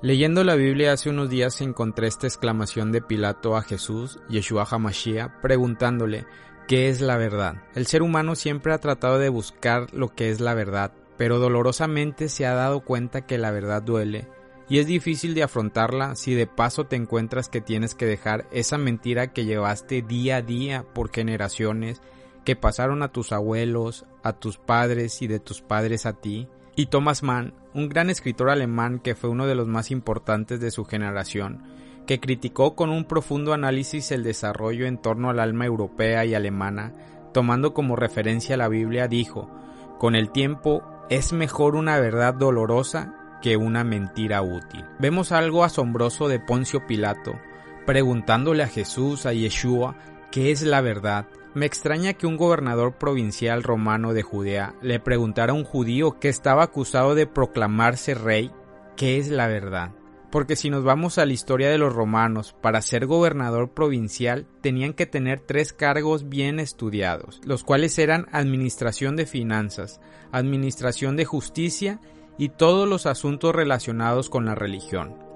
Leyendo la Biblia hace unos días encontré esta exclamación de Pilato a Jesús, Yeshua HaMashiach, preguntándole, ¿qué es la verdad? El ser humano siempre ha tratado de buscar lo que es la verdad, pero dolorosamente se ha dado cuenta que la verdad duele, y es difícil de afrontarla si de paso te encuentras que tienes que dejar esa mentira que llevaste día a día por generaciones, que pasaron a tus abuelos, a tus padres y de tus padres a ti, y Thomas Mann, un gran escritor alemán que fue uno de los más importantes de su generación, que criticó con un profundo análisis el desarrollo en torno al alma europea y alemana, tomando como referencia la Biblia, dijo, con el tiempo es mejor una verdad dolorosa que una mentira útil. Vemos algo asombroso de Poncio Pilato, preguntándole a Jesús, a Yeshua, qué es la verdad, me extraña que un gobernador provincial romano de Judea le preguntara a un judío que estaba acusado de proclamarse rey qué es la verdad. Porque si nos vamos a la historia de los romanos, para ser gobernador provincial tenían que tener tres cargos bien estudiados, los cuales eran administración de finanzas, administración de justicia y todos los asuntos relacionados con la religión.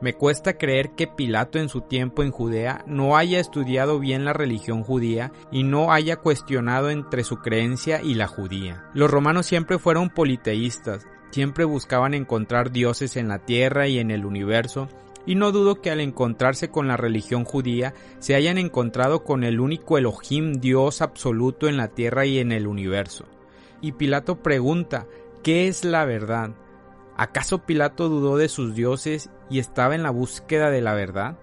Me cuesta creer que Pilato en su tiempo en Judea no haya estudiado bien la religión judía y no haya cuestionado entre su creencia y la judía. Los romanos siempre fueron politeístas, siempre buscaban encontrar dioses en la tierra y en el universo, y no dudo que al encontrarse con la religión judía se hayan encontrado con el único Elohim Dios absoluto en la tierra y en el universo. Y Pilato pregunta, ¿qué es la verdad? ¿Acaso Pilato dudó de sus dioses y estaba en la búsqueda de la verdad?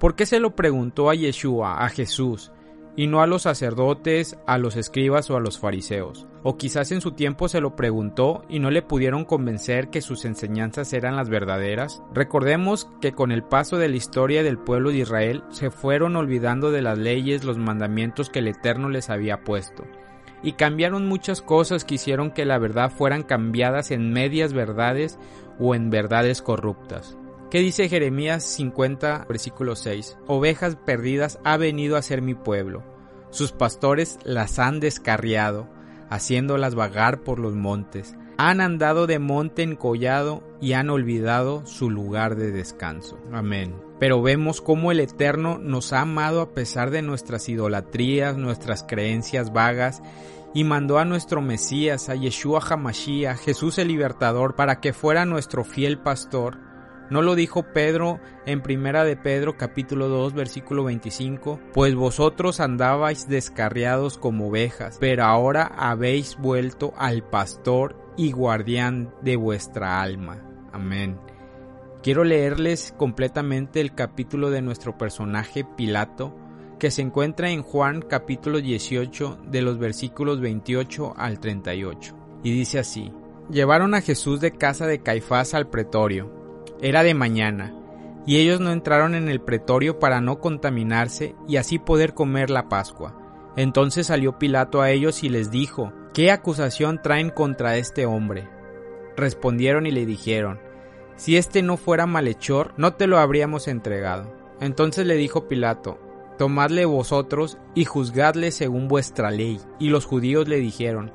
¿Por qué se lo preguntó a Yeshua, a Jesús, y no a los sacerdotes, a los escribas o a los fariseos? O quizás en su tiempo se lo preguntó y no le pudieron convencer que sus enseñanzas eran las verdaderas. Recordemos que con el paso de la historia del pueblo de Israel se fueron olvidando de las leyes, los mandamientos que el Eterno les había puesto y cambiaron muchas cosas que hicieron que la verdad fueran cambiadas en medias verdades o en verdades corruptas. ¿Qué dice Jeremías 50, versículo 6? Ovejas perdidas ha venido a ser mi pueblo. Sus pastores las han descarriado, haciéndolas vagar por los montes. Han andado de monte en collado y han olvidado su lugar de descanso. Amén. Pero vemos cómo el Eterno nos ha amado a pesar de nuestras idolatrías, nuestras creencias vagas y mandó a nuestro Mesías, a Yeshua Hamashiach, Jesús el Libertador, para que fuera nuestro fiel pastor. ¿No lo dijo Pedro en Primera de Pedro capítulo 2 versículo 25? Pues vosotros andabais descarriados como ovejas, pero ahora habéis vuelto al pastor y guardián de vuestra alma. Amén. Quiero leerles completamente el capítulo de nuestro personaje Pilato, que se encuentra en Juan capítulo 18 de los versículos 28 al 38. Y dice así, Llevaron a Jesús de casa de Caifás al pretorio. Era de mañana, y ellos no entraron en el pretorio para no contaminarse y así poder comer la Pascua. Entonces salió Pilato a ellos y les dijo, ¿qué acusación traen contra este hombre? Respondieron y le dijeron, si este no fuera malhechor, no te lo habríamos entregado. Entonces le dijo Pilato, Tomadle vosotros y juzgadle según vuestra ley. Y los judíos le dijeron,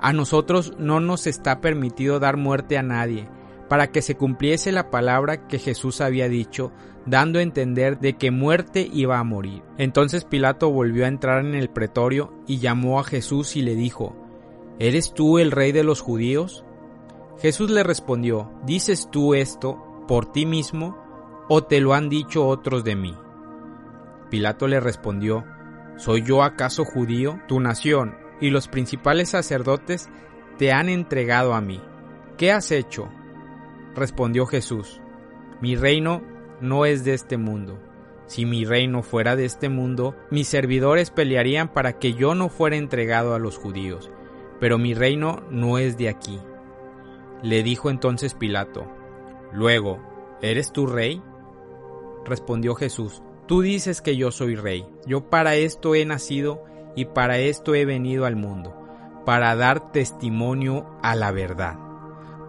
A nosotros no nos está permitido dar muerte a nadie, para que se cumpliese la palabra que Jesús había dicho, dando a entender de que muerte iba a morir. Entonces Pilato volvió a entrar en el pretorio y llamó a Jesús y le dijo, ¿Eres tú el rey de los judíos? Jesús le respondió, ¿dices tú esto por ti mismo o te lo han dicho otros de mí? Pilato le respondió, ¿Soy yo acaso judío? Tu nación y los principales sacerdotes te han entregado a mí. ¿Qué has hecho? Respondió Jesús, Mi reino no es de este mundo. Si mi reino fuera de este mundo, mis servidores pelearían para que yo no fuera entregado a los judíos, pero mi reino no es de aquí. Le dijo entonces Pilato, Luego, ¿eres tú rey? Respondió Jesús, Tú dices que yo soy rey. Yo para esto he nacido y para esto he venido al mundo, para dar testimonio a la verdad.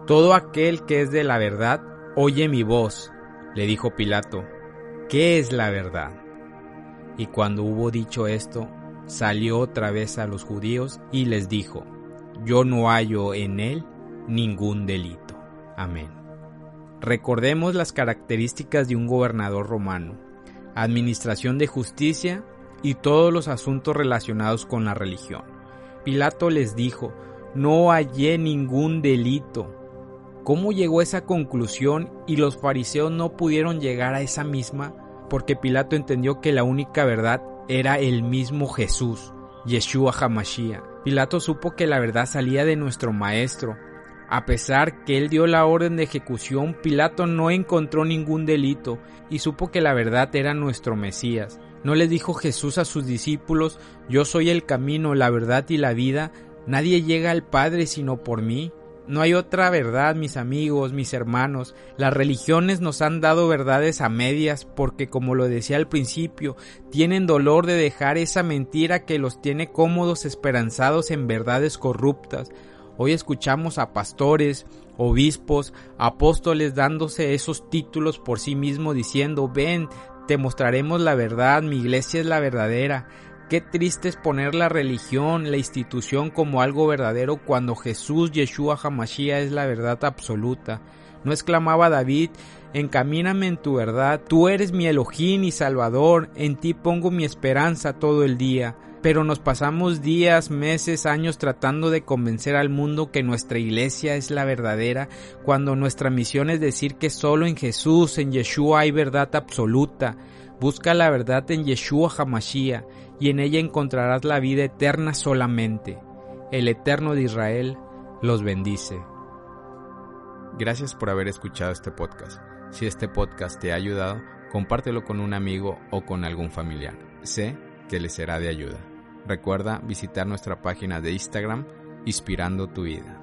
Todo aquel que es de la verdad, oye mi voz, le dijo Pilato. ¿Qué es la verdad? Y cuando hubo dicho esto, salió otra vez a los judíos y les dijo, Yo no hallo en él ningún delito. Amén. Recordemos las características de un gobernador romano, administración de justicia y todos los asuntos relacionados con la religión. Pilato les dijo, no hallé ningún delito. ¿Cómo llegó a esa conclusión y los fariseos no pudieron llegar a esa misma? Porque Pilato entendió que la única verdad era el mismo Jesús, Yeshua HaMashiach. Pilato supo que la verdad salía de nuestro Maestro, a pesar que él dio la orden de ejecución, Pilato no encontró ningún delito y supo que la verdad era nuestro Mesías. ¿No le dijo Jesús a sus discípulos, Yo soy el camino, la verdad y la vida? Nadie llega al Padre sino por mí. No hay otra verdad, mis amigos, mis hermanos. Las religiones nos han dado verdades a medias porque, como lo decía al principio, tienen dolor de dejar esa mentira que los tiene cómodos esperanzados en verdades corruptas. Hoy escuchamos a pastores, obispos, apóstoles dándose esos títulos por sí mismos diciendo, ven, te mostraremos la verdad, mi iglesia es la verdadera. Qué triste es poner la religión, la institución como algo verdadero cuando Jesús Yeshua Hamashiach es la verdad absoluta. No exclamaba David, encamíname en tu verdad, tú eres mi Elohim y Salvador, en ti pongo mi esperanza todo el día pero nos pasamos días, meses, años tratando de convencer al mundo que nuestra iglesia es la verdadera, cuando nuestra misión es decir que solo en Jesús, en Yeshua hay verdad absoluta. Busca la verdad en Yeshua Hamashiach y en ella encontrarás la vida eterna solamente. El Eterno de Israel los bendice. Gracias por haber escuchado este podcast. Si este podcast te ha ayudado, compártelo con un amigo o con algún familiar. Sé que le será de ayuda. Recuerda visitar nuestra página de Instagram Inspirando tu vida.